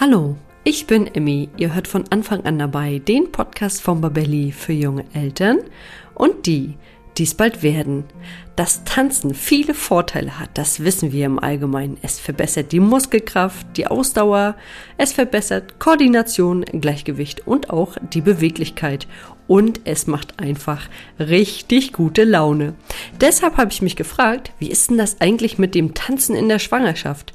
Hallo, ich bin Emmy. Ihr hört von Anfang an dabei den Podcast von Babelli für junge Eltern und die, die es bald werden. Dass Tanzen viele Vorteile hat, das wissen wir im Allgemeinen. Es verbessert die Muskelkraft, die Ausdauer, es verbessert Koordination, Gleichgewicht und auch die Beweglichkeit. Und es macht einfach richtig gute Laune. Deshalb habe ich mich gefragt, wie ist denn das eigentlich mit dem Tanzen in der Schwangerschaft?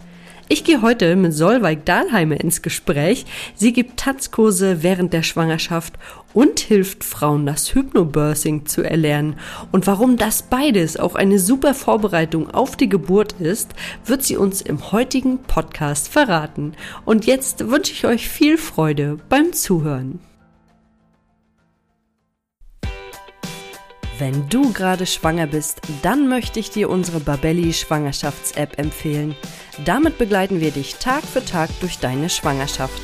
Ich gehe heute mit Solveig Dahlheimer ins Gespräch. Sie gibt Tanzkurse während der Schwangerschaft und hilft Frauen, das Hypnobirthing zu erlernen. Und warum das beides auch eine super Vorbereitung auf die Geburt ist, wird sie uns im heutigen Podcast verraten. Und jetzt wünsche ich euch viel Freude beim Zuhören. Wenn du gerade schwanger bist, dann möchte ich dir unsere Babelli Schwangerschafts-App empfehlen. Damit begleiten wir dich Tag für Tag durch deine Schwangerschaft.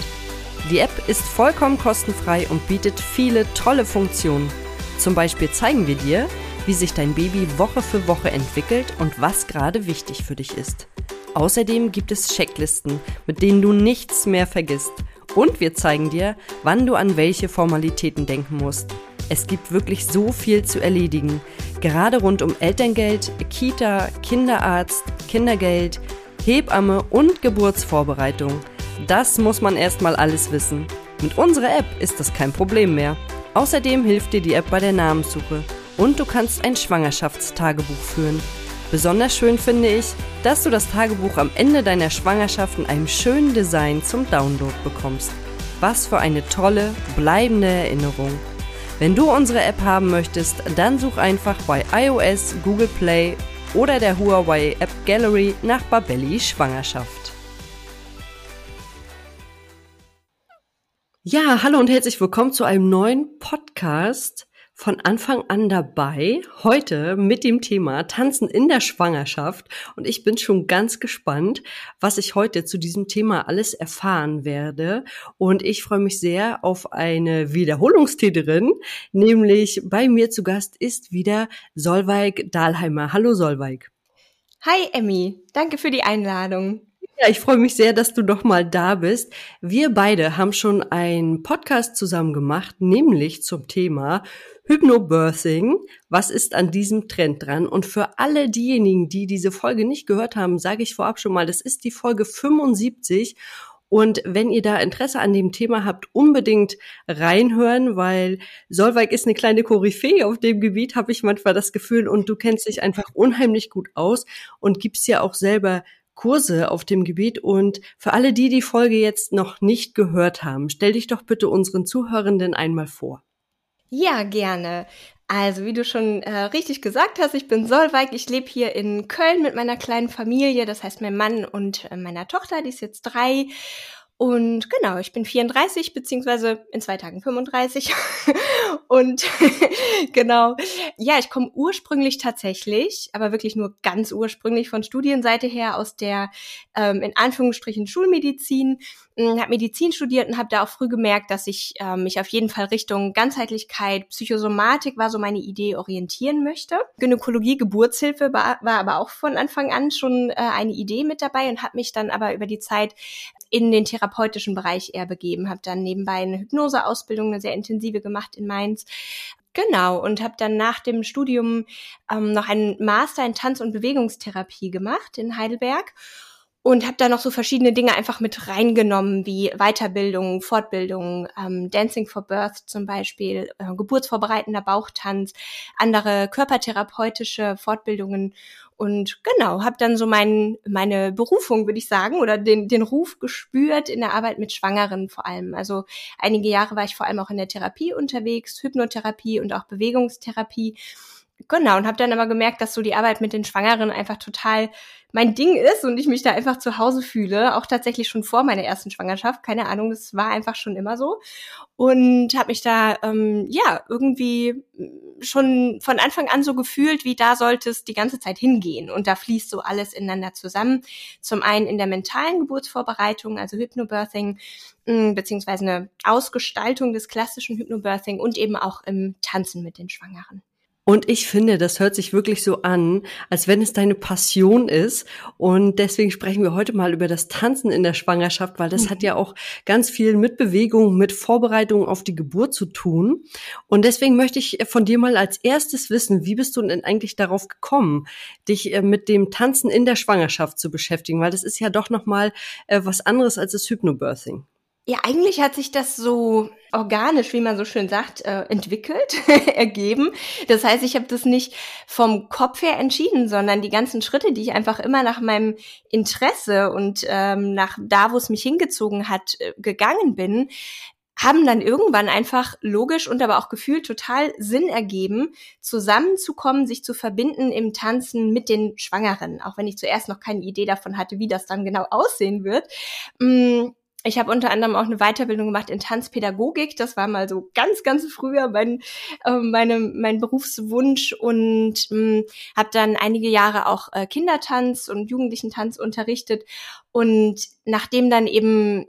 Die App ist vollkommen kostenfrei und bietet viele tolle Funktionen. Zum Beispiel zeigen wir dir, wie sich dein Baby Woche für Woche entwickelt und was gerade wichtig für dich ist. Außerdem gibt es Checklisten, mit denen du nichts mehr vergisst. Und wir zeigen dir, wann du an welche Formalitäten denken musst. Es gibt wirklich so viel zu erledigen, gerade rund um Elterngeld, Kita, Kinderarzt, Kindergeld, Hebamme und Geburtsvorbereitung. Das muss man erstmal alles wissen. Mit unserer App ist das kein Problem mehr. Außerdem hilft dir die App bei der Namenssuche und du kannst ein Schwangerschaftstagebuch führen. Besonders schön finde ich, dass du das Tagebuch am Ende deiner Schwangerschaft in einem schönen Design zum Download bekommst. Was für eine tolle, bleibende Erinnerung. Wenn du unsere App haben möchtest, dann such einfach bei iOS, Google Play oder der Huawei App Gallery nach Babelli Schwangerschaft. Ja, hallo und herzlich willkommen zu einem neuen Podcast von Anfang an dabei, heute mit dem Thema Tanzen in der Schwangerschaft. Und ich bin schon ganz gespannt, was ich heute zu diesem Thema alles erfahren werde. Und ich freue mich sehr auf eine Wiederholungstäterin, nämlich bei mir zu Gast ist wieder Solveig Dahlheimer. Hallo Solveig. Hi Emmy, danke für die Einladung. Ja, ich freue mich sehr, dass du doch mal da bist. Wir beide haben schon einen Podcast zusammen gemacht, nämlich zum Thema Hypnobirthing. Was ist an diesem Trend dran? Und für alle diejenigen, die diese Folge nicht gehört haben, sage ich vorab schon mal, das ist die Folge 75. Und wenn ihr da Interesse an dem Thema habt, unbedingt reinhören, weil Solveig ist eine kleine Koryphäe auf dem Gebiet, habe ich manchmal das Gefühl. Und du kennst dich einfach unheimlich gut aus und gibst ja auch selber Kurse auf dem Gebiet. Und für alle, die die Folge jetzt noch nicht gehört haben, stell dich doch bitte unseren Zuhörenden einmal vor. Ja, gerne. Also, wie du schon äh, richtig gesagt hast, ich bin Solveig. Ich lebe hier in Köln mit meiner kleinen Familie, das heißt mein Mann und äh, meiner Tochter, die ist jetzt drei. Und genau, ich bin 34, beziehungsweise in zwei Tagen 35. und genau, ja, ich komme ursprünglich tatsächlich, aber wirklich nur ganz ursprünglich von Studienseite her aus der ähm, in Anführungsstrichen Schulmedizin, hm, habe Medizin studiert und habe da auch früh gemerkt, dass ich ähm, mich auf jeden Fall Richtung Ganzheitlichkeit, Psychosomatik war so meine Idee orientieren möchte. Gynäkologie, Geburtshilfe war, war aber auch von Anfang an schon äh, eine Idee mit dabei und habe mich dann aber über die Zeit in den therapeutischen Bereich eher begeben, habe dann nebenbei eine Hypnoseausbildung, eine sehr intensive gemacht in Mainz. Genau, und habe dann nach dem Studium ähm, noch einen Master in Tanz- und Bewegungstherapie gemacht in Heidelberg und habe da noch so verschiedene Dinge einfach mit reingenommen, wie Weiterbildung, Fortbildung, ähm, Dancing for Birth zum Beispiel, äh, geburtsvorbereitender Bauchtanz, andere körpertherapeutische Fortbildungen und genau, habe dann so mein, meine Berufung, würde ich sagen, oder den, den Ruf gespürt in der Arbeit mit Schwangeren vor allem. Also einige Jahre war ich vor allem auch in der Therapie unterwegs, Hypnotherapie und auch Bewegungstherapie. Genau, und habe dann aber gemerkt, dass so die Arbeit mit den Schwangeren einfach total mein Ding ist und ich mich da einfach zu Hause fühle, auch tatsächlich schon vor meiner ersten Schwangerschaft. Keine Ahnung, das war einfach schon immer so. Und habe mich da, ähm, ja, irgendwie schon von Anfang an so gefühlt, wie da sollte es die ganze Zeit hingehen. Und da fließt so alles ineinander zusammen. Zum einen in der mentalen Geburtsvorbereitung, also Hypnobirthing, mh, beziehungsweise eine Ausgestaltung des klassischen Hypnobirthing und eben auch im Tanzen mit den Schwangeren. Und ich finde, das hört sich wirklich so an, als wenn es deine Passion ist. Und deswegen sprechen wir heute mal über das Tanzen in der Schwangerschaft, weil das hat ja auch ganz viel mit Bewegung, mit Vorbereitung auf die Geburt zu tun. Und deswegen möchte ich von dir mal als erstes wissen, wie bist du denn eigentlich darauf gekommen, dich äh, mit dem Tanzen in der Schwangerschaft zu beschäftigen? Weil das ist ja doch nochmal äh, was anderes als das Hypnobirthing. Ja, eigentlich hat sich das so organisch, wie man so schön sagt, äh, entwickelt, ergeben. Das heißt, ich habe das nicht vom Kopf her entschieden, sondern die ganzen Schritte, die ich einfach immer nach meinem Interesse und ähm, nach da, wo es mich hingezogen hat, äh, gegangen bin, haben dann irgendwann einfach logisch und aber auch gefühlt total Sinn ergeben, zusammenzukommen, sich zu verbinden im Tanzen mit den Schwangeren, auch wenn ich zuerst noch keine Idee davon hatte, wie das dann genau aussehen wird. Ich habe unter anderem auch eine Weiterbildung gemacht in Tanzpädagogik. Das war mal so ganz, ganz früher mein, äh, meine, mein Berufswunsch und äh, habe dann einige Jahre auch äh, Kindertanz und Jugendlichentanz unterrichtet. Und nachdem dann eben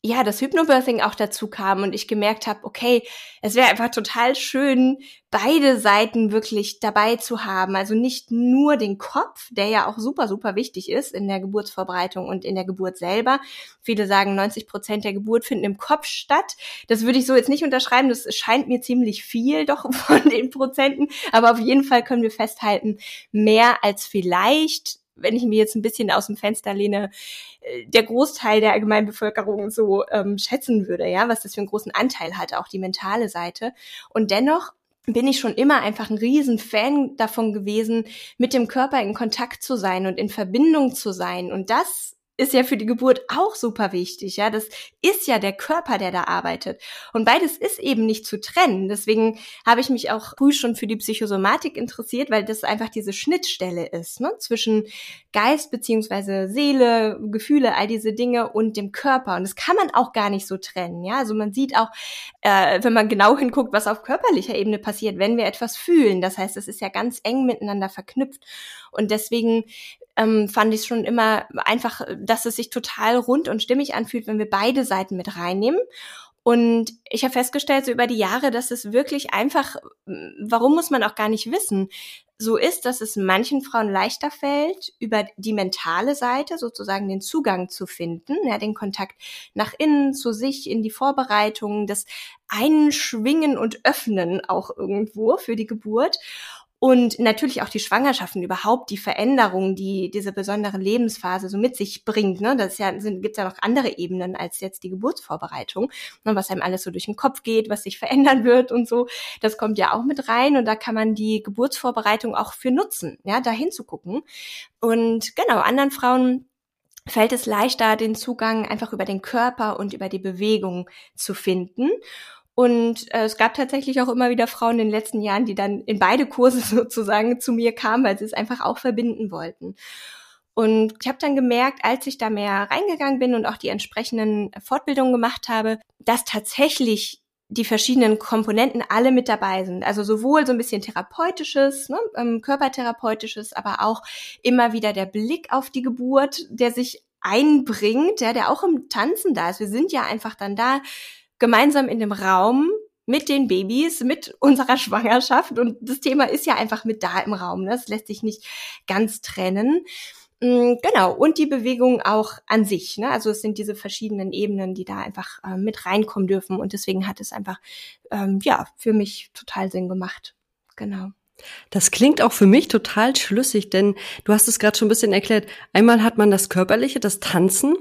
ja, das Hypnobirthing auch dazu kam und ich gemerkt habe, okay, es wäre einfach total schön, beide Seiten wirklich dabei zu haben. Also nicht nur den Kopf, der ja auch super, super wichtig ist in der Geburtsvorbereitung und in der Geburt selber. Viele sagen, 90 Prozent der Geburt finden im Kopf statt. Das würde ich so jetzt nicht unterschreiben. Das scheint mir ziemlich viel doch von den Prozenten. Aber auf jeden Fall können wir festhalten, mehr als vielleicht wenn ich mir jetzt ein bisschen aus dem Fenster lehne, äh, der Großteil der Allgemeinbevölkerung so ähm, schätzen würde, ja, was das für einen großen Anteil hat, auch die mentale Seite. Und dennoch bin ich schon immer einfach ein Riesenfan davon gewesen, mit dem Körper in Kontakt zu sein und in Verbindung zu sein. Und das ist ja für die Geburt auch super wichtig, ja. Das ist ja der Körper, der da arbeitet. Und beides ist eben nicht zu trennen. Deswegen habe ich mich auch früh schon für die Psychosomatik interessiert, weil das einfach diese Schnittstelle ist, ne? Zwischen Geist beziehungsweise Seele, Gefühle, all diese Dinge und dem Körper. Und das kann man auch gar nicht so trennen, ja. Also man sieht auch, äh, wenn man genau hinguckt, was auf körperlicher Ebene passiert, wenn wir etwas fühlen. Das heißt, es ist ja ganz eng miteinander verknüpft. Und deswegen ähm, fand ich schon immer einfach, dass es sich total rund und stimmig anfühlt, wenn wir beide Seiten mit reinnehmen. Und ich habe festgestellt so über die Jahre, dass es wirklich einfach, warum muss man auch gar nicht wissen, so ist, dass es manchen Frauen leichter fällt, über die mentale Seite sozusagen den Zugang zu finden, ja, den Kontakt nach innen, zu sich, in die Vorbereitung, das Einschwingen und Öffnen auch irgendwo für die Geburt. Und natürlich auch die Schwangerschaften überhaupt, die Veränderungen, die diese besondere Lebensphase so mit sich bringt. Ne? Das ist ja, sind, gibt's ja noch andere Ebenen als jetzt die Geburtsvorbereitung, ne? was einem alles so durch den Kopf geht, was sich verändern wird und so. Das kommt ja auch mit rein und da kann man die Geburtsvorbereitung auch für nutzen, ja, da hinzugucken. Und genau, anderen Frauen fällt es leichter, den Zugang einfach über den Körper und über die Bewegung zu finden. Und äh, es gab tatsächlich auch immer wieder Frauen in den letzten Jahren, die dann in beide Kurse sozusagen zu mir kamen, weil sie es einfach auch verbinden wollten. Und ich habe dann gemerkt, als ich da mehr reingegangen bin und auch die entsprechenden Fortbildungen gemacht habe, dass tatsächlich die verschiedenen Komponenten alle mit dabei sind. Also sowohl so ein bisschen therapeutisches, ne, ähm, körpertherapeutisches, aber auch immer wieder der Blick auf die Geburt, der sich einbringt, ja, der auch im Tanzen da ist. Wir sind ja einfach dann da gemeinsam in dem Raum mit den Babys, mit unserer Schwangerschaft. Und das Thema ist ja einfach mit da im Raum. Ne? Das lässt sich nicht ganz trennen. Mm, genau, und die Bewegung auch an sich. Ne? Also es sind diese verschiedenen Ebenen, die da einfach äh, mit reinkommen dürfen. Und deswegen hat es einfach, ähm, ja, für mich total Sinn gemacht. Genau. Das klingt auch für mich total schlüssig, denn du hast es gerade schon ein bisschen erklärt. Einmal hat man das Körperliche, das Tanzen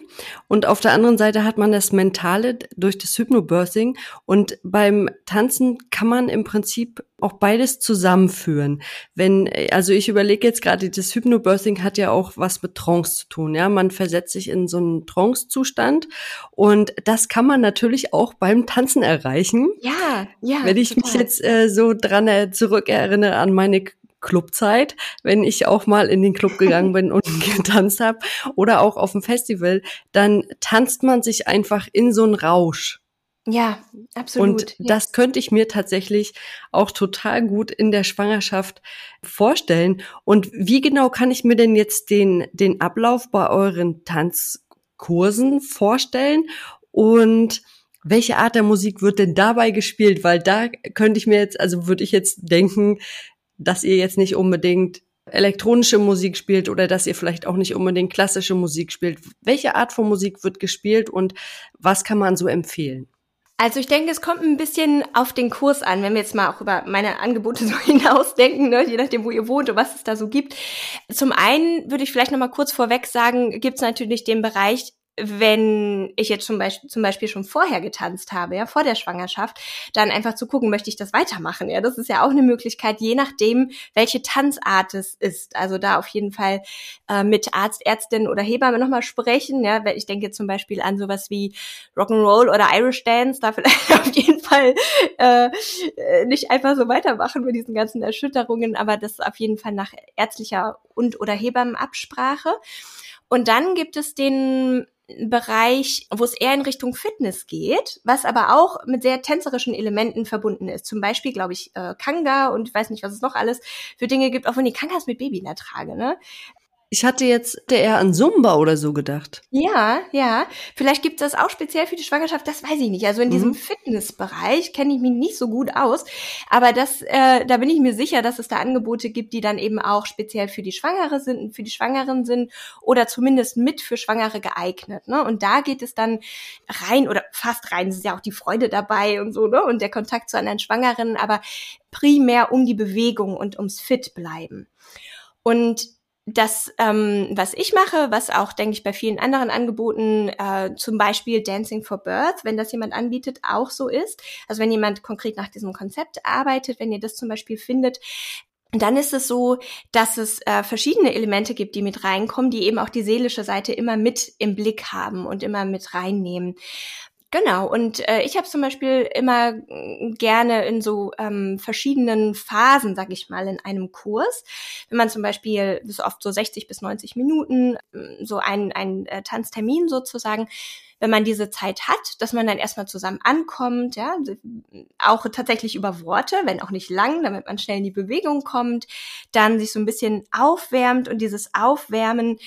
und auf der anderen Seite hat man das Mentale durch das Hypnobirthing und beim Tanzen kann man im Prinzip auch beides zusammenführen. Wenn, also ich überlege jetzt gerade, das Hypnobirthing hat ja auch was mit Trance zu tun, ja. Man versetzt sich in so einen Trance-Zustand und das kann man natürlich auch beim Tanzen erreichen. Ja, ja. Wenn ich total. mich jetzt äh, so dran äh, zurückerinnere an meine Clubzeit, wenn ich auch mal in den Club gegangen bin und getanzt habe oder auch auf dem Festival, dann tanzt man sich einfach in so einen Rausch. Ja, absolut. Und das könnte ich mir tatsächlich auch total gut in der Schwangerschaft vorstellen. Und wie genau kann ich mir denn jetzt den, den Ablauf bei euren Tanzkursen vorstellen? Und welche Art der Musik wird denn dabei gespielt? Weil da könnte ich mir jetzt, also würde ich jetzt denken, dass ihr jetzt nicht unbedingt elektronische Musik spielt oder dass ihr vielleicht auch nicht unbedingt klassische Musik spielt. Welche Art von Musik wird gespielt und was kann man so empfehlen? Also ich denke, es kommt ein bisschen auf den Kurs an, wenn wir jetzt mal auch über meine Angebote so hinausdenken, ne, je nachdem, wo ihr wohnt und was es da so gibt. Zum einen würde ich vielleicht noch mal kurz vorweg sagen, gibt es natürlich den Bereich wenn ich jetzt zum Beispiel, zum Beispiel schon vorher getanzt habe, ja, vor der Schwangerschaft, dann einfach zu gucken, möchte ich das weitermachen? Ja, das ist ja auch eine Möglichkeit, je nachdem, welche Tanzart es ist. Also da auf jeden Fall äh, mit Arzt, Ärztin oder Hebamme nochmal sprechen. Ja, ich denke zum Beispiel an sowas wie Rock'n'Roll oder Irish Dance, da vielleicht auf jeden Fall äh, nicht einfach so weitermachen mit diesen ganzen Erschütterungen, aber das auf jeden Fall nach ärztlicher und oder Hebammenabsprache. Und dann gibt es den Bereich, wo es eher in Richtung Fitness geht, was aber auch mit sehr tänzerischen Elementen verbunden ist. Zum Beispiel, glaube ich, äh, Kanga und ich weiß nicht, was es noch alles für Dinge gibt, auch wenn die Kangas mit Baby der trage, ne? Ich hatte jetzt eher an Zumba oder so gedacht. Ja, ja. Vielleicht gibt es das auch speziell für die Schwangerschaft, das weiß ich nicht. Also in mhm. diesem Fitnessbereich kenne ich mich nicht so gut aus. Aber das, äh, da bin ich mir sicher, dass es da Angebote gibt, die dann eben auch speziell für die Schwangere sind, für die Schwangeren sind oder zumindest mit für Schwangere geeignet. Ne? Und da geht es dann rein oder fast rein, es ist ja auch die Freude dabei und so, ne? Und der Kontakt zu anderen Schwangeren, aber primär um die Bewegung und ums Fit bleiben. Und das, ähm, was ich mache, was auch, denke ich, bei vielen anderen Angeboten, äh, zum Beispiel Dancing for Birth, wenn das jemand anbietet, auch so ist. Also wenn jemand konkret nach diesem Konzept arbeitet, wenn ihr das zum Beispiel findet, dann ist es so, dass es äh, verschiedene Elemente gibt, die mit reinkommen, die eben auch die seelische Seite immer mit im Blick haben und immer mit reinnehmen. Genau, und äh, ich habe zum Beispiel immer mm, gerne in so ähm, verschiedenen Phasen, sag ich mal, in einem Kurs. Wenn man zum Beispiel bis oft so 60 bis 90 Minuten, mm, so ein, ein äh, Tanztermin sozusagen, wenn man diese Zeit hat, dass man dann erstmal zusammen ankommt, ja, auch tatsächlich über Worte, wenn auch nicht lang, damit man schnell in die Bewegung kommt, dann sich so ein bisschen aufwärmt und dieses Aufwärmen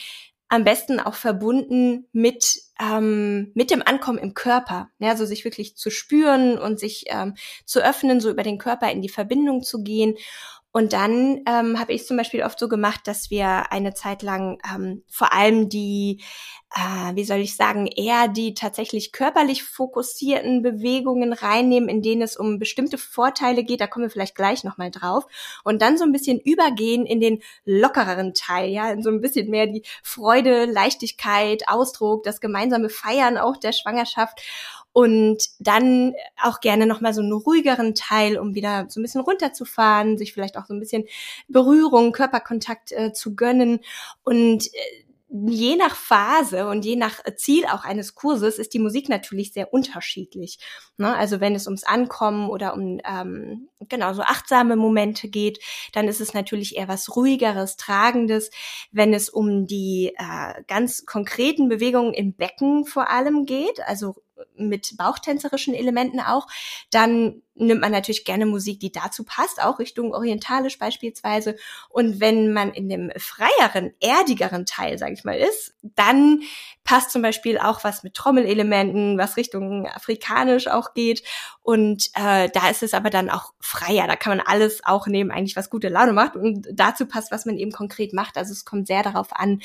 am besten auch verbunden mit ähm, mit dem Ankommen im Körper, ja, so sich wirklich zu spüren und sich ähm, zu öffnen, so über den Körper in die Verbindung zu gehen und dann ähm, habe ich zum Beispiel oft so gemacht, dass wir eine Zeit lang ähm, vor allem die, äh, wie soll ich sagen, eher die tatsächlich körperlich fokussierten Bewegungen reinnehmen, in denen es um bestimmte Vorteile geht. Da kommen wir vielleicht gleich nochmal drauf. Und dann so ein bisschen übergehen in den lockereren Teil, ja, in so ein bisschen mehr die Freude, Leichtigkeit, Ausdruck, das gemeinsame Feiern auch der Schwangerschaft und dann auch gerne nochmal so einen ruhigeren Teil, um wieder so ein bisschen runterzufahren, sich vielleicht auch so ein bisschen Berührung, Körperkontakt äh, zu gönnen und äh, je nach Phase und je nach Ziel auch eines Kurses ist die Musik natürlich sehr unterschiedlich. Ne? Also wenn es ums Ankommen oder um ähm, genau so achtsame Momente geht, dann ist es natürlich eher was ruhigeres, tragendes. Wenn es um die äh, ganz konkreten Bewegungen im Becken vor allem geht, also mit bauchtänzerischen Elementen auch, dann nimmt man natürlich gerne Musik, die dazu passt, auch Richtung orientalisch beispielsweise. Und wenn man in dem freieren, erdigeren Teil, sage ich mal, ist, dann passt zum Beispiel auch was mit Trommelelementen, was Richtung afrikanisch auch geht. Und äh, da ist es aber dann auch freier. Da kann man alles auch nehmen, eigentlich was gute Laune macht. Und dazu passt, was man eben konkret macht. Also es kommt sehr darauf an,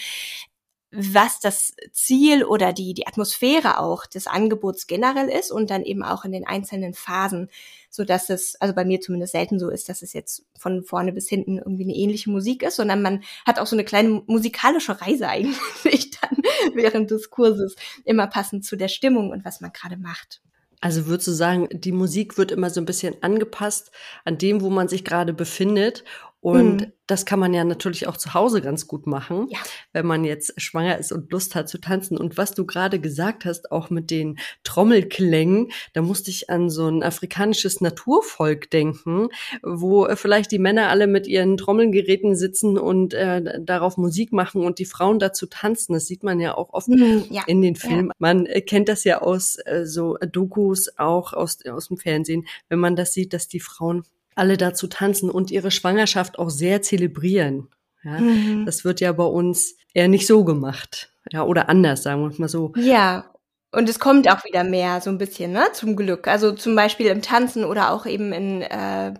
was das Ziel oder die, die Atmosphäre auch des Angebots generell ist und dann eben auch in den einzelnen Phasen, so dass es, also bei mir zumindest selten so ist, dass es jetzt von vorne bis hinten irgendwie eine ähnliche Musik ist, sondern man hat auch so eine kleine musikalische Reise eigentlich dann während des Kurses, immer passend zu der Stimmung und was man gerade macht. Also würdest du sagen, die Musik wird immer so ein bisschen angepasst an dem, wo man sich gerade befindet und mhm. das kann man ja natürlich auch zu Hause ganz gut machen, ja. wenn man jetzt schwanger ist und Lust hat zu tanzen. Und was du gerade gesagt hast, auch mit den Trommelklängen, da musste ich an so ein afrikanisches Naturvolk denken, wo vielleicht die Männer alle mit ihren Trommelgeräten sitzen und äh, darauf Musik machen und die Frauen dazu tanzen. Das sieht man ja auch oft mhm, ja. in den Filmen. Ja. Man äh, kennt das ja aus äh, so Dokus, auch aus, aus dem Fernsehen, wenn man das sieht, dass die Frauen alle dazu tanzen und ihre Schwangerschaft auch sehr zelebrieren. Ja, mhm. Das wird ja bei uns eher nicht so gemacht. Ja, oder anders, sagen wir mal so. Ja, und es kommt auch wieder mehr, so ein bisschen, ne, zum Glück. Also zum Beispiel im Tanzen oder auch eben in, äh,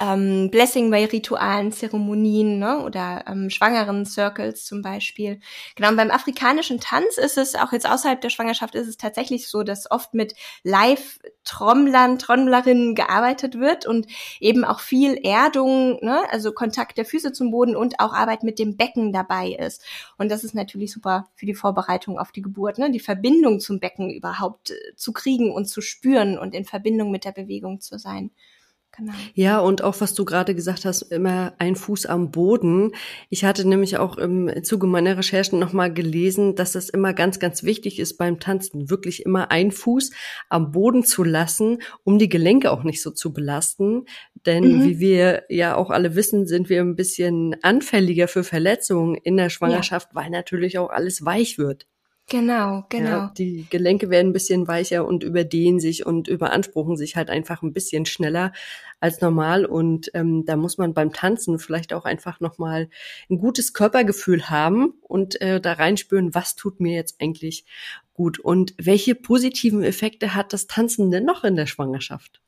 ähm, Blessing bei Ritualen, Zeremonien ne? oder ähm, schwangeren Circles zum Beispiel. Genau, und beim afrikanischen Tanz ist es, auch jetzt außerhalb der Schwangerschaft, ist es tatsächlich so, dass oft mit Live-Trommlern, Trommlerinnen gearbeitet wird und eben auch viel Erdung, ne? also Kontakt der Füße zum Boden und auch Arbeit mit dem Becken dabei ist. Und das ist natürlich super für die Vorbereitung auf die Geburt, ne? die Verbindung zum Becken überhaupt äh, zu kriegen und zu spüren und in Verbindung mit der Bewegung zu sein. Genau. Ja, und auch was du gerade gesagt hast, immer ein Fuß am Boden. Ich hatte nämlich auch im Zuge meiner Recherchen nochmal gelesen, dass das immer ganz, ganz wichtig ist beim Tanzen, wirklich immer ein Fuß am Boden zu lassen, um die Gelenke auch nicht so zu belasten. Denn mhm. wie wir ja auch alle wissen, sind wir ein bisschen anfälliger für Verletzungen in der Schwangerschaft, ja. weil natürlich auch alles weich wird. Genau, genau. Ja, die Gelenke werden ein bisschen weicher und überdehnen sich und überanspruchen sich halt einfach ein bisschen schneller als normal. Und ähm, da muss man beim Tanzen vielleicht auch einfach nochmal ein gutes Körpergefühl haben und äh, da reinspüren, was tut mir jetzt eigentlich gut und welche positiven Effekte hat das Tanzen denn noch in der Schwangerschaft?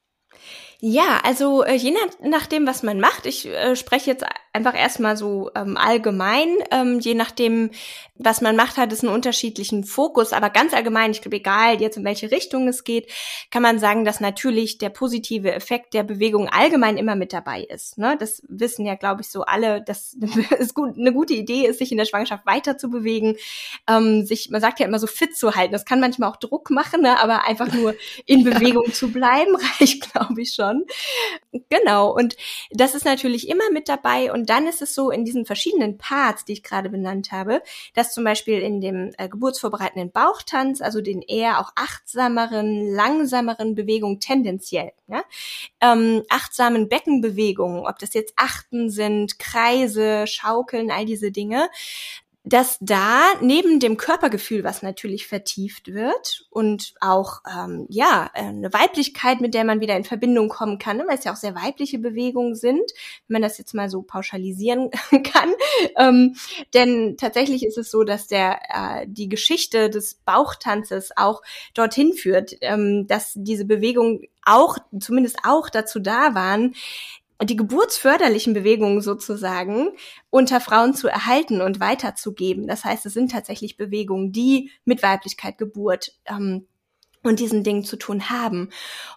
Ja, also äh, je nach, nachdem, was man macht, ich äh, spreche jetzt einfach erstmal so ähm, allgemein, ähm, je nachdem, was man macht, hat es einen unterschiedlichen Fokus, aber ganz allgemein, ich glaube, egal jetzt in welche Richtung es geht, kann man sagen, dass natürlich der positive Effekt der Bewegung allgemein immer mit dabei ist. Ne? Das wissen ja, glaube ich, so alle, dass es gut, eine gute Idee ist, sich in der Schwangerschaft weiter zu bewegen, ähm, sich, man sagt ja immer so fit zu halten. Das kann manchmal auch Druck machen, ne? aber einfach nur in Bewegung zu bleiben, reicht, glaube ich, schon schon. Genau. Und das ist natürlich immer mit dabei. Und dann ist es so in diesen verschiedenen Parts, die ich gerade benannt habe, dass zum Beispiel in dem äh, geburtsvorbereitenden Bauchtanz, also den eher auch achtsameren, langsameren Bewegungen tendenziell, ja, ähm, achtsamen Beckenbewegungen, ob das jetzt Achten sind, Kreise, Schaukeln, all diese Dinge, dass da neben dem Körpergefühl, was natürlich vertieft wird und auch ähm, ja eine Weiblichkeit, mit der man wieder in Verbindung kommen kann, ne, weil es ja auch sehr weibliche Bewegungen sind, wenn man das jetzt mal so pauschalisieren kann. Ähm, denn tatsächlich ist es so, dass der äh, die Geschichte des Bauchtanzes auch dorthin führt, ähm, dass diese Bewegungen auch zumindest auch dazu da waren, die geburtsförderlichen Bewegungen sozusagen unter Frauen zu erhalten und weiterzugeben. Das heißt, es sind tatsächlich Bewegungen, die mit Weiblichkeit, Geburt ähm, und diesen Dingen zu tun haben.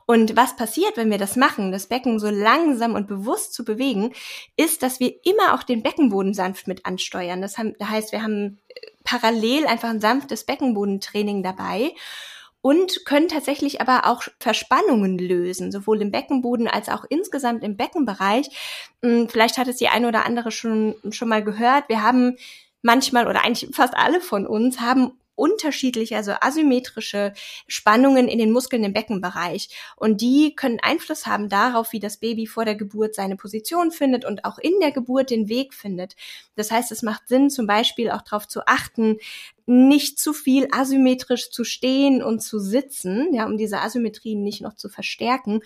Und was passiert, wenn wir das machen, das Becken so langsam und bewusst zu bewegen, ist, dass wir immer auch den Beckenboden sanft mit ansteuern. Das heißt, wir haben parallel einfach ein sanftes Beckenbodentraining dabei und können tatsächlich aber auch Verspannungen lösen, sowohl im Beckenboden als auch insgesamt im Beckenbereich. Hm, vielleicht hat es die eine oder andere schon, schon mal gehört. Wir haben manchmal oder eigentlich fast alle von uns haben unterschiedliche, also asymmetrische Spannungen in den Muskeln im Beckenbereich. Und die können Einfluss haben darauf, wie das Baby vor der Geburt seine Position findet und auch in der Geburt den Weg findet. Das heißt, es macht Sinn, zum Beispiel auch darauf zu achten, nicht zu viel asymmetrisch zu stehen und zu sitzen, ja, um diese Asymmetrien nicht noch zu verstärken.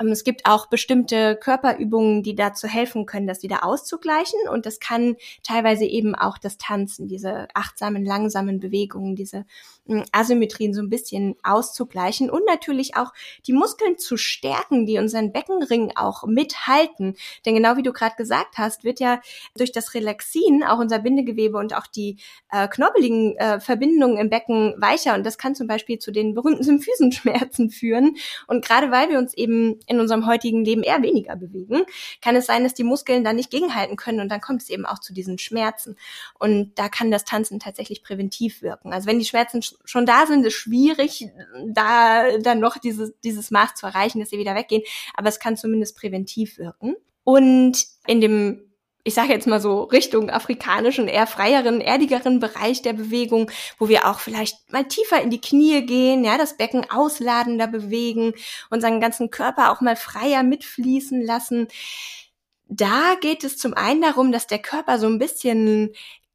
Ähm, es gibt auch bestimmte Körperübungen, die dazu helfen können, das wieder auszugleichen. Und das kann teilweise eben auch das Tanzen, diese achtsamen, langsamen Bewegungen, diese hm, Asymmetrien so ein bisschen auszugleichen und natürlich auch die Muskeln zu stärken, die unseren Beckenring auch mithalten. Denn genau wie du gerade gesagt hast, wird ja durch das Relaxin auch unser Bindegewebe und auch die äh, knobbeligen äh, Verbindungen im Becken weicher und das kann zum Beispiel zu den berühmten Symphysenschmerzen führen. Und gerade weil wir uns eben in unserem heutigen Leben eher weniger bewegen, kann es sein, dass die Muskeln da nicht gegenhalten können und dann kommt es eben auch zu diesen Schmerzen. Und da kann das Tanzen tatsächlich präventiv wirken. Also wenn die Schmerzen schon da sind, ist schwierig, da dann noch dieses, dieses Maß zu erreichen, dass sie wieder weggehen. Aber es kann zumindest präventiv wirken. Und in dem ich sage jetzt mal so Richtung afrikanischen, eher freieren, erdigeren Bereich der Bewegung, wo wir auch vielleicht mal tiefer in die Knie gehen, ja, das Becken ausladender bewegen, unseren ganzen Körper auch mal freier mitfließen lassen. Da geht es zum einen darum, dass der Körper so ein bisschen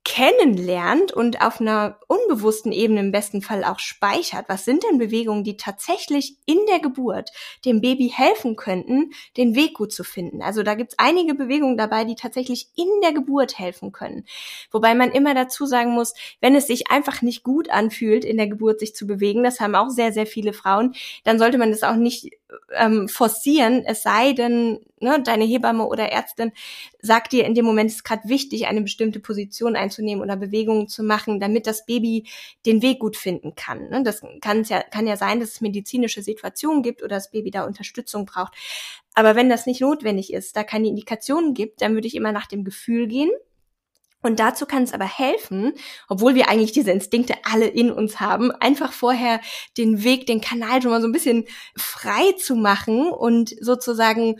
kennenlernt und auf einer unbewussten Ebene im besten Fall auch speichert. Was sind denn Bewegungen, die tatsächlich in der Geburt dem Baby helfen könnten, den Weg gut zu finden? Also da gibt's einige Bewegungen dabei, die tatsächlich in der Geburt helfen können. Wobei man immer dazu sagen muss, wenn es sich einfach nicht gut anfühlt, in der Geburt sich zu bewegen, das haben auch sehr, sehr viele Frauen, dann sollte man das auch nicht ähm, forcieren, es sei denn, ne, deine Hebamme oder Ärztin sagt dir in dem Moment, es ist gerade wichtig, eine bestimmte Position einzunehmen oder Bewegungen zu machen, damit das Baby den Weg gut finden kann. Ne? Das kann ja, kann ja sein, dass es medizinische Situationen gibt oder das Baby da Unterstützung braucht. Aber wenn das nicht notwendig ist, da keine Indikationen gibt, dann würde ich immer nach dem Gefühl gehen und dazu kann es aber helfen, obwohl wir eigentlich diese Instinkte alle in uns haben, einfach vorher den Weg, den Kanal schon mal so ein bisschen frei zu machen und sozusagen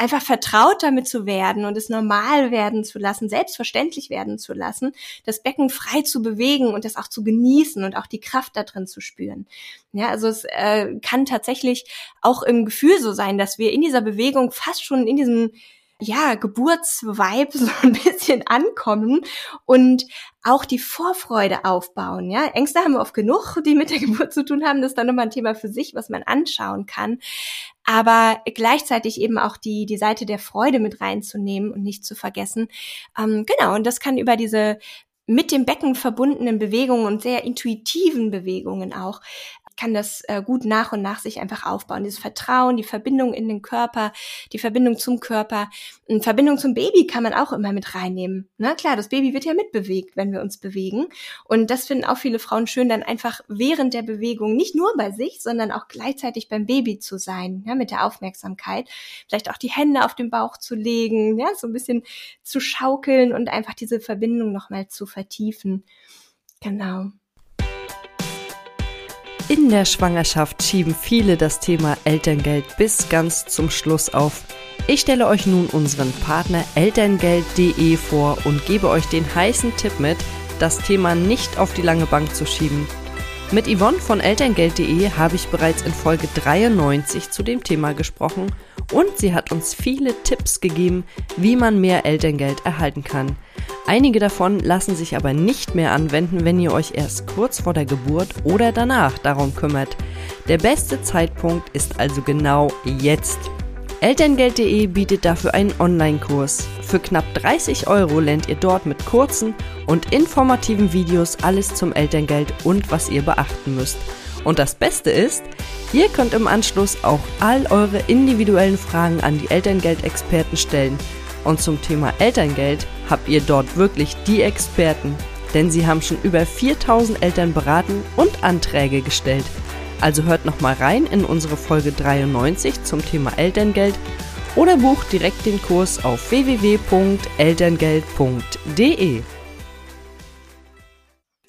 einfach vertraut damit zu werden und es normal werden zu lassen, selbstverständlich werden zu lassen, das Becken frei zu bewegen und das auch zu genießen und auch die Kraft da drin zu spüren. Ja, also es äh, kann tatsächlich auch im Gefühl so sein, dass wir in dieser Bewegung fast schon in diesem ja, Geburtsvibe so ein bisschen ankommen und auch die Vorfreude aufbauen. Ja, Ängste haben wir oft genug, die mit der Geburt zu tun haben. Das ist dann nochmal ein Thema für sich, was man anschauen kann. Aber gleichzeitig eben auch die, die Seite der Freude mit reinzunehmen und nicht zu vergessen. Ähm, genau, und das kann über diese mit dem Becken verbundenen Bewegungen und sehr intuitiven Bewegungen auch kann das äh, gut nach und nach sich einfach aufbauen. Dieses Vertrauen, die Verbindung in den Körper, die Verbindung zum Körper, eine Verbindung zum Baby kann man auch immer mit reinnehmen. Na klar, das Baby wird ja mitbewegt, wenn wir uns bewegen. Und das finden auch viele Frauen schön, dann einfach während der Bewegung nicht nur bei sich, sondern auch gleichzeitig beim Baby zu sein, ja, mit der Aufmerksamkeit. Vielleicht auch die Hände auf den Bauch zu legen, ja, so ein bisschen zu schaukeln und einfach diese Verbindung nochmal zu vertiefen. Genau. In der Schwangerschaft schieben viele das Thema Elterngeld bis ganz zum Schluss auf. Ich stelle euch nun unseren Partner elterngeld.de vor und gebe euch den heißen Tipp mit, das Thema nicht auf die lange Bank zu schieben. Mit Yvonne von elterngeld.de habe ich bereits in Folge 93 zu dem Thema gesprochen und sie hat uns viele Tipps gegeben, wie man mehr Elterngeld erhalten kann. Einige davon lassen sich aber nicht mehr anwenden, wenn ihr euch erst kurz vor der Geburt oder danach darum kümmert. Der beste Zeitpunkt ist also genau jetzt. Elterngeld.de bietet dafür einen Online-Kurs. Für knapp 30 Euro lernt ihr dort mit kurzen und informativen Videos alles zum Elterngeld und was ihr beachten müsst. Und das Beste ist, ihr könnt im Anschluss auch all eure individuellen Fragen an die Elterngeldexperten stellen. Und zum Thema Elterngeld habt ihr dort wirklich die Experten, denn sie haben schon über 4000 Eltern beraten und Anträge gestellt. Also hört nochmal rein in unsere Folge 93 zum Thema Elterngeld oder bucht direkt den Kurs auf www.elterngeld.de.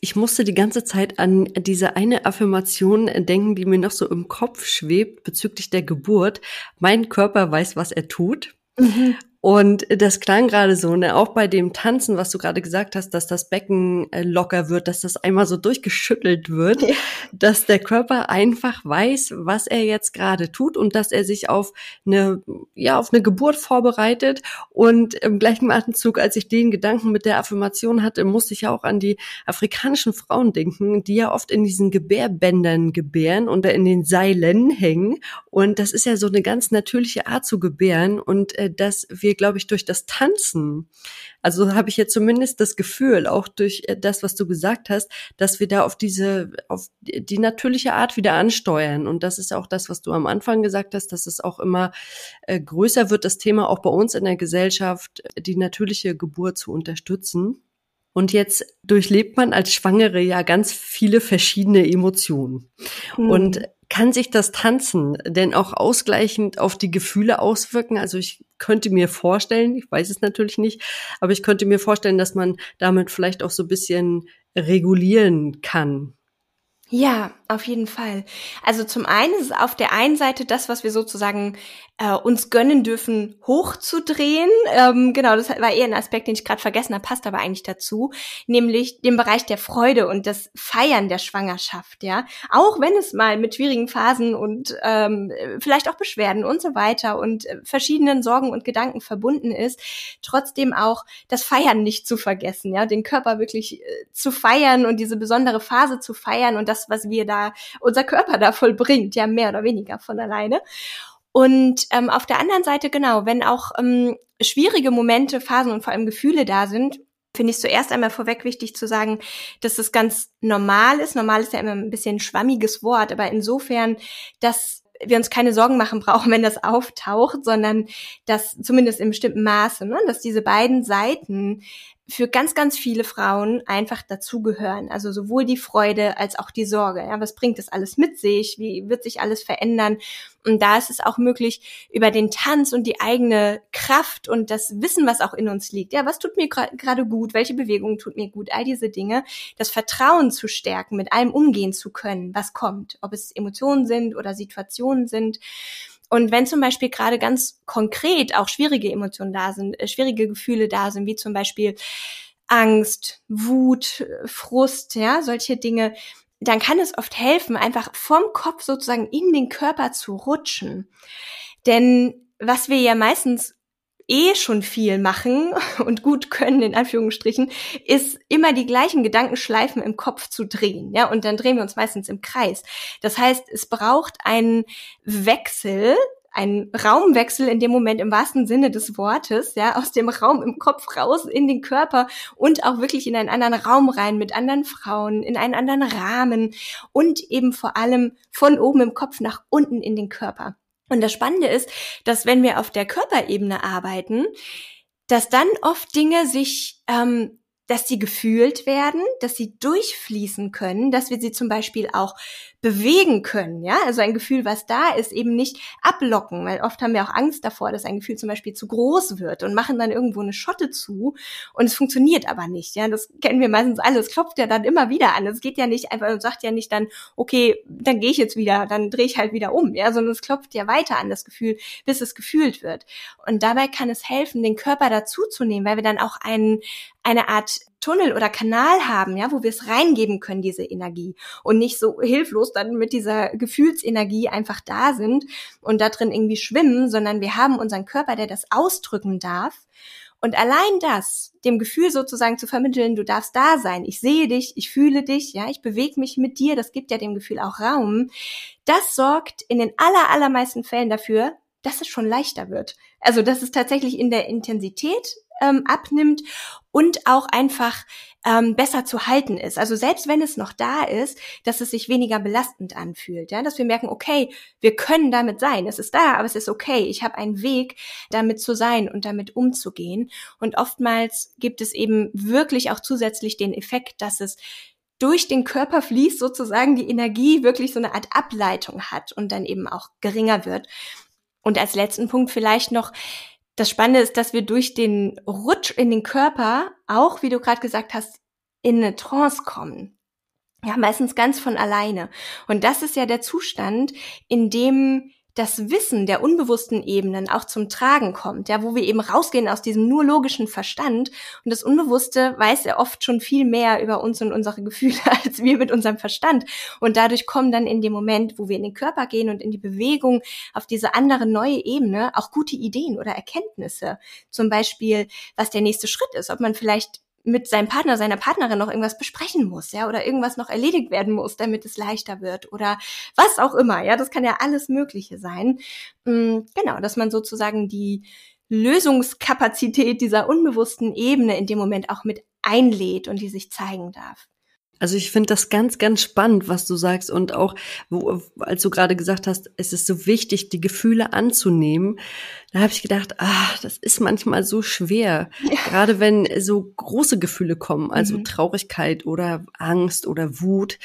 Ich musste die ganze Zeit an diese eine Affirmation denken, die mir noch so im Kopf schwebt bezüglich der Geburt. Mein Körper weiß, was er tut. Mhm. Und das klang gerade so, ne, auch bei dem Tanzen, was du gerade gesagt hast, dass das Becken äh, locker wird, dass das einmal so durchgeschüttelt wird, ja. dass der Körper einfach weiß, was er jetzt gerade tut und dass er sich auf eine, ja, auf eine Geburt vorbereitet. Und im gleichen Atemzug, als ich den Gedanken mit der Affirmation hatte, musste ich ja auch an die afrikanischen Frauen denken, die ja oft in diesen Gebärbändern gebären oder in den Seilen hängen. Und das ist ja so eine ganz natürliche Art zu gebären und äh, dass wir wir, glaube ich, durch das Tanzen, also habe ich jetzt zumindest das Gefühl, auch durch äh, das, was du gesagt hast, dass wir da auf diese, auf die natürliche Art wieder ansteuern. Und das ist auch das, was du am Anfang gesagt hast, dass es auch immer äh, größer wird, das Thema auch bei uns in der Gesellschaft, die natürliche Geburt zu unterstützen. Und jetzt durchlebt man als Schwangere ja ganz viele verschiedene Emotionen. Mhm. Und kann sich das Tanzen denn auch ausgleichend auf die Gefühle auswirken? Also ich könnte mir vorstellen, ich weiß es natürlich nicht, aber ich könnte mir vorstellen, dass man damit vielleicht auch so ein bisschen regulieren kann. Ja, auf jeden Fall. Also zum einen ist es auf der einen Seite das, was wir sozusagen äh, uns gönnen dürfen, hochzudrehen. Ähm, genau, das war eher ein Aspekt, den ich gerade vergessen habe, passt aber eigentlich dazu, nämlich den Bereich der Freude und das Feiern der Schwangerschaft. Ja, auch wenn es mal mit schwierigen Phasen und ähm, vielleicht auch Beschwerden und so weiter und äh, verschiedenen Sorgen und Gedanken verbunden ist, trotzdem auch das Feiern nicht zu vergessen. Ja, den Körper wirklich äh, zu feiern und diese besondere Phase zu feiern und das, was wir da unser Körper da vollbringt, ja mehr oder weniger von alleine. Und ähm, auf der anderen Seite, genau, wenn auch ähm, schwierige Momente, Phasen und vor allem Gefühle da sind, finde ich zuerst einmal vorweg wichtig zu sagen, dass das ganz normal ist. Normal ist ja immer ein bisschen ein schwammiges Wort, aber insofern, dass wir uns keine Sorgen machen brauchen, wenn das auftaucht, sondern dass zumindest im bestimmten Maße, ne, dass diese beiden Seiten für ganz, ganz viele Frauen einfach dazugehören. Also sowohl die Freude als auch die Sorge. Ja, was bringt das alles mit sich? Wie wird sich alles verändern? Und da ist es auch möglich, über den Tanz und die eigene Kraft und das Wissen, was auch in uns liegt. Ja, was tut mir gerade gut? Welche Bewegung tut mir gut? All diese Dinge. Das Vertrauen zu stärken, mit allem umgehen zu können, was kommt. Ob es Emotionen sind oder Situationen sind. Und wenn zum Beispiel gerade ganz konkret auch schwierige Emotionen da sind, äh, schwierige Gefühle da sind, wie zum Beispiel Angst, Wut, Frust, ja, solche Dinge, dann kann es oft helfen, einfach vom Kopf sozusagen in den Körper zu rutschen. Denn was wir ja meistens eh schon viel machen und gut können, in Anführungsstrichen, ist immer die gleichen Gedankenschleifen im Kopf zu drehen. Ja, und dann drehen wir uns meistens im Kreis. Das heißt, es braucht einen Wechsel ein Raumwechsel in dem Moment im wahrsten Sinne des Wortes, ja, aus dem Raum im Kopf raus in den Körper und auch wirklich in einen anderen Raum rein mit anderen Frauen, in einen anderen Rahmen und eben vor allem von oben im Kopf nach unten in den Körper. Und das Spannende ist, dass wenn wir auf der Körperebene arbeiten, dass dann oft Dinge sich ähm, dass sie gefühlt werden, dass sie durchfließen können, dass wir sie zum Beispiel auch bewegen können, ja, also ein Gefühl, was da ist, eben nicht ablocken, weil oft haben wir auch Angst davor, dass ein Gefühl zum Beispiel zu groß wird und machen dann irgendwo eine Schotte zu und es funktioniert aber nicht, ja, das kennen wir meistens alle, es klopft ja dann immer wieder an, es geht ja nicht einfach und sagt ja nicht dann, okay, dann gehe ich jetzt wieder, dann drehe ich halt wieder um, ja, sondern es klopft ja weiter an das Gefühl, bis es gefühlt wird. Und dabei kann es helfen, den Körper dazuzunehmen, weil wir dann auch einen, eine Art Tunnel oder Kanal haben, ja, wo wir es reingeben können, diese Energie und nicht so hilflos dann mit dieser Gefühlsenergie einfach da sind und da drin irgendwie schwimmen, sondern wir haben unseren Körper, der das ausdrücken darf. Und allein das, dem Gefühl sozusagen zu vermitteln, du darfst da sein, ich sehe dich, ich fühle dich, ja, ich bewege mich mit dir, das gibt ja dem Gefühl auch Raum, das sorgt in den aller, allermeisten Fällen dafür, dass es schon leichter wird. Also, dass es tatsächlich in der Intensität ähm, abnimmt und auch einfach ähm, besser zu halten ist. Also selbst wenn es noch da ist, dass es sich weniger belastend anfühlt, ja, dass wir merken, okay, wir können damit sein, es ist da, aber es ist okay, ich habe einen Weg, damit zu sein und damit umzugehen. Und oftmals gibt es eben wirklich auch zusätzlich den Effekt, dass es durch den Körper fließt, sozusagen die Energie wirklich so eine Art Ableitung hat und dann eben auch geringer wird. Und als letzten Punkt vielleicht noch, das Spannende ist, dass wir durch den Rutsch in den Körper auch, wie du gerade gesagt hast, in eine Trance kommen. Ja, meistens ganz von alleine. Und das ist ja der Zustand, in dem das Wissen der unbewussten Ebenen auch zum Tragen kommt, ja, wo wir eben rausgehen aus diesem nur logischen Verstand. Und das Unbewusste weiß ja oft schon viel mehr über uns und unsere Gefühle als wir mit unserem Verstand. Und dadurch kommen dann in dem Moment, wo wir in den Körper gehen und in die Bewegung auf diese andere neue Ebene auch gute Ideen oder Erkenntnisse, zum Beispiel, was der nächste Schritt ist, ob man vielleicht mit seinem Partner, seiner Partnerin noch irgendwas besprechen muss, ja, oder irgendwas noch erledigt werden muss, damit es leichter wird oder was auch immer, ja, das kann ja alles Mögliche sein. Mm, genau, dass man sozusagen die Lösungskapazität dieser unbewussten Ebene in dem Moment auch mit einlädt und die sich zeigen darf. Also ich finde das ganz, ganz spannend, was du sagst und auch, wo, als du gerade gesagt hast, es ist so wichtig, die Gefühle anzunehmen. Da habe ich gedacht, ah, das ist manchmal so schwer, ja. gerade wenn so große Gefühle kommen, also mhm. Traurigkeit oder Angst oder Wut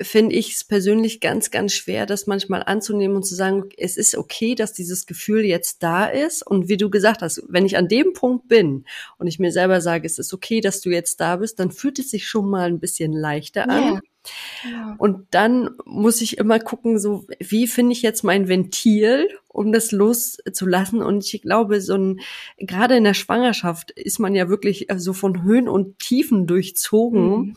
finde ich es persönlich ganz, ganz schwer, das manchmal anzunehmen und zu sagen, es ist okay, dass dieses Gefühl jetzt da ist. Und wie du gesagt hast, wenn ich an dem Punkt bin und ich mir selber sage, es ist okay, dass du jetzt da bist, dann fühlt es sich schon mal ein bisschen leichter an. Yeah. Ja. Und dann muss ich immer gucken, so wie finde ich jetzt mein Ventil, um das loszulassen. Und ich glaube, so ein gerade in der Schwangerschaft ist man ja wirklich so von Höhen und Tiefen durchzogen. Mhm.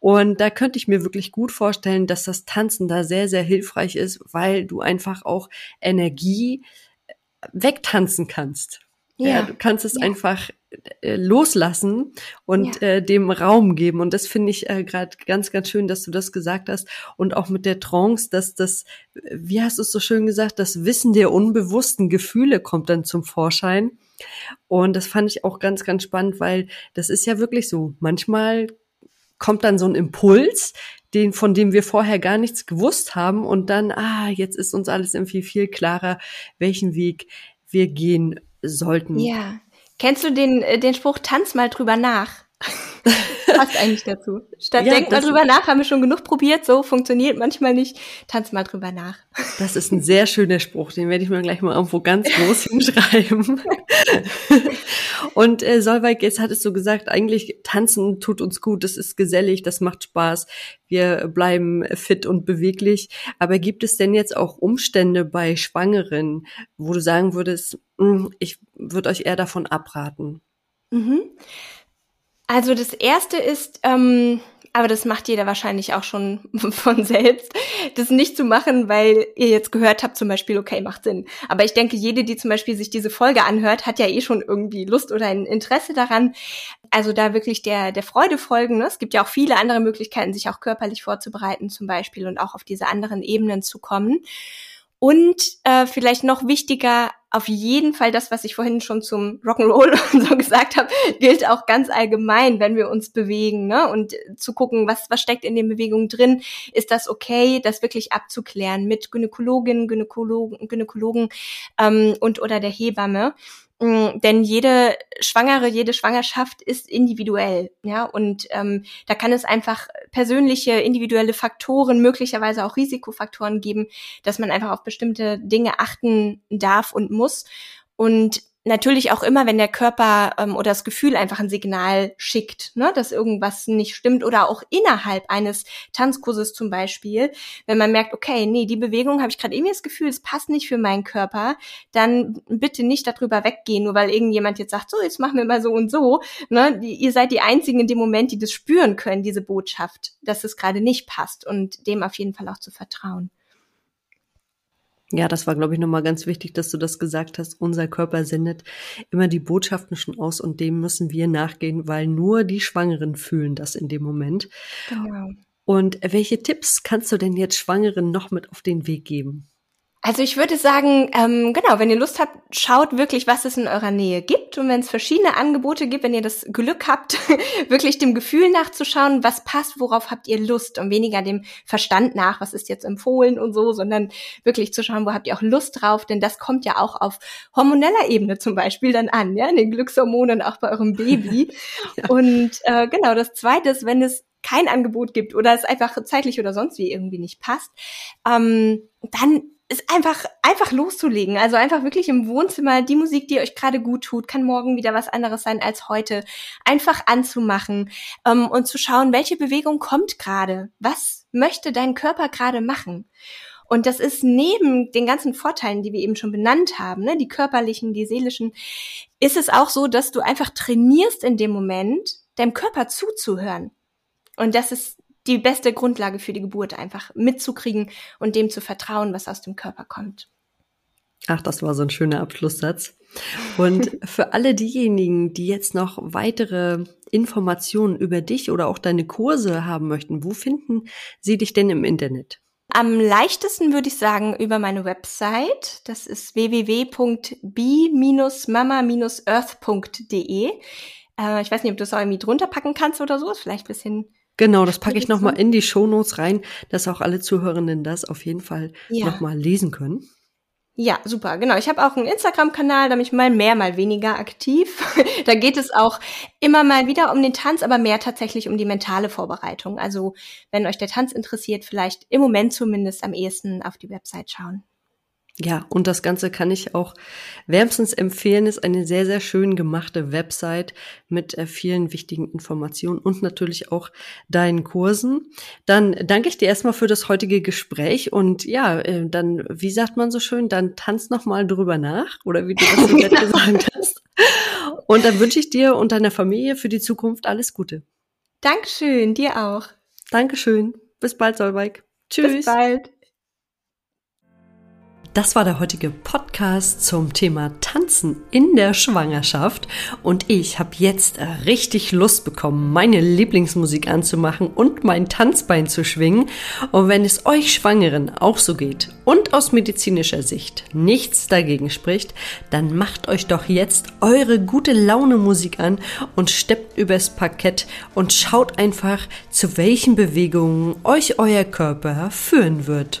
Und da könnte ich mir wirklich gut vorstellen, dass das Tanzen da sehr, sehr hilfreich ist, weil du einfach auch Energie äh, wegtanzen kannst. Ja, ja du kannst es ja. einfach äh, loslassen und ja. äh, dem Raum geben. Und das finde ich äh, gerade ganz, ganz schön, dass du das gesagt hast. Und auch mit der Trance, dass das, wie hast du es so schön gesagt, das Wissen der unbewussten Gefühle kommt dann zum Vorschein. Und das fand ich auch ganz, ganz spannend, weil das ist ja wirklich so. Manchmal kommt dann so ein Impuls, den, von dem wir vorher gar nichts gewusst haben und dann, ah, jetzt ist uns alles irgendwie viel klarer, welchen Weg wir gehen sollten. Ja. Kennst du den, äh, den Spruch, tanz mal drüber nach? Passt eigentlich dazu. Statt ja, denk mal drüber nach, haben wir schon genug probiert, so funktioniert manchmal nicht. Tanz mal drüber nach. Das ist ein sehr schöner Spruch, den werde ich mir gleich mal irgendwo ganz groß hinschreiben. Und äh, Solveig, jetzt hattest du gesagt, eigentlich tanzen tut uns gut, das ist gesellig, das macht Spaß, wir bleiben fit und beweglich. Aber gibt es denn jetzt auch Umstände bei Schwangeren, wo du sagen würdest, hm, ich würde euch eher davon abraten? Mhm. Also das erste ist, ähm, aber das macht jeder wahrscheinlich auch schon von selbst, das nicht zu machen, weil ihr jetzt gehört habt, zum Beispiel, okay, macht Sinn. Aber ich denke, jede, die zum Beispiel sich diese Folge anhört, hat ja eh schon irgendwie Lust oder ein Interesse daran. Also da wirklich der, der Freude folgen. Ne? Es gibt ja auch viele andere Möglichkeiten, sich auch körperlich vorzubereiten zum Beispiel und auch auf diese anderen Ebenen zu kommen. Und äh, vielleicht noch wichtiger, auf jeden Fall das, was ich vorhin schon zum Rock'n'Roll so gesagt habe, gilt auch ganz allgemein, wenn wir uns bewegen, ne? Und zu gucken, was, was steckt in den Bewegungen drin, ist das okay, das wirklich abzuklären mit Gynäkologinnen, Gynäkologen, Gynäkologen ähm, und oder der Hebamme. Mm, denn jede Schwangere, jede Schwangerschaft ist individuell, ja, und ähm, da kann es einfach persönliche, individuelle Faktoren, möglicherweise auch Risikofaktoren geben, dass man einfach auf bestimmte Dinge achten darf und muss. Und natürlich auch immer, wenn der Körper ähm, oder das Gefühl einfach ein Signal schickt, ne, dass irgendwas nicht stimmt oder auch innerhalb eines Tanzkurses zum Beispiel, wenn man merkt, okay, nee, die Bewegung habe ich gerade irgendwie das Gefühl, es passt nicht für meinen Körper, dann bitte nicht darüber weggehen, nur weil irgendjemand jetzt sagt, so, jetzt machen wir mal so und so. Ne, ihr seid die Einzigen in dem Moment, die das spüren können, diese Botschaft, dass es gerade nicht passt und dem auf jeden Fall auch zu vertrauen. Ja, das war, glaube ich, nochmal ganz wichtig, dass du das gesagt hast. Unser Körper sendet immer die Botschaften schon aus und dem müssen wir nachgehen, weil nur die Schwangeren fühlen das in dem Moment. Genau. Und welche Tipps kannst du denn jetzt Schwangeren noch mit auf den Weg geben? Also ich würde sagen, ähm, genau, wenn ihr Lust habt, schaut wirklich, was es in eurer Nähe gibt. Und wenn es verschiedene Angebote gibt, wenn ihr das Glück habt, wirklich dem Gefühl nachzuschauen, was passt, worauf habt ihr Lust und weniger dem Verstand nach, was ist jetzt empfohlen und so, sondern wirklich zu schauen, wo habt ihr auch Lust drauf, denn das kommt ja auch auf hormoneller Ebene zum Beispiel dann an, ja, in den Glückshormonen auch bei eurem Baby. ja. Und äh, genau, das Zweite ist, wenn es kein Angebot gibt oder es einfach zeitlich oder sonst wie irgendwie nicht passt, ähm, dann ist einfach, einfach loszulegen. Also einfach wirklich im Wohnzimmer die Musik, die euch gerade gut tut, kann morgen wieder was anderes sein als heute. Einfach anzumachen ähm, und zu schauen, welche Bewegung kommt gerade. Was möchte dein Körper gerade machen? Und das ist neben den ganzen Vorteilen, die wir eben schon benannt haben, ne, die körperlichen, die seelischen, ist es auch so, dass du einfach trainierst in dem Moment, deinem Körper zuzuhören. Und das ist die beste Grundlage für die Geburt einfach mitzukriegen und dem zu vertrauen, was aus dem Körper kommt. Ach, das war so ein schöner Abschlusssatz. Und für alle diejenigen, die jetzt noch weitere Informationen über dich oder auch deine Kurse haben möchten, wo finden sie dich denn im Internet? Am leichtesten würde ich sagen über meine Website. Das ist www.b-mama-earth.de. Äh, ich weiß nicht, ob du es irgendwie drunter packen kannst oder so. Ist vielleicht ein bisschen Genau, das packe ich nochmal in die Shownotes rein, dass auch alle Zuhörenden das auf jeden Fall ja. nochmal lesen können. Ja, super, genau. Ich habe auch einen Instagram-Kanal, da bin ich mal mehr, mal weniger aktiv. da geht es auch immer mal wieder um den Tanz, aber mehr tatsächlich um die mentale Vorbereitung. Also, wenn euch der Tanz interessiert, vielleicht im Moment zumindest am ehesten auf die Website schauen. Ja, und das Ganze kann ich auch wärmstens empfehlen. Ist eine sehr, sehr schön gemachte Website mit äh, vielen wichtigen Informationen und natürlich auch deinen Kursen. Dann danke ich dir erstmal für das heutige Gespräch und ja, äh, dann, wie sagt man so schön, dann tanz noch mal drüber nach oder wie du das so nett gesagt hast. Und dann wünsche ich dir und deiner Familie für die Zukunft alles Gute. Dankeschön, dir auch. Dankeschön. Bis bald, Solveig. Tschüss. Bis bald. Das war der heutige Podcast zum Thema Tanzen in der Schwangerschaft. Und ich habe jetzt richtig Lust bekommen, meine Lieblingsmusik anzumachen und mein Tanzbein zu schwingen. Und wenn es euch Schwangeren auch so geht und aus medizinischer Sicht nichts dagegen spricht, dann macht euch doch jetzt eure gute Laune Musik an und steppt übers Parkett und schaut einfach, zu welchen Bewegungen euch euer Körper führen wird.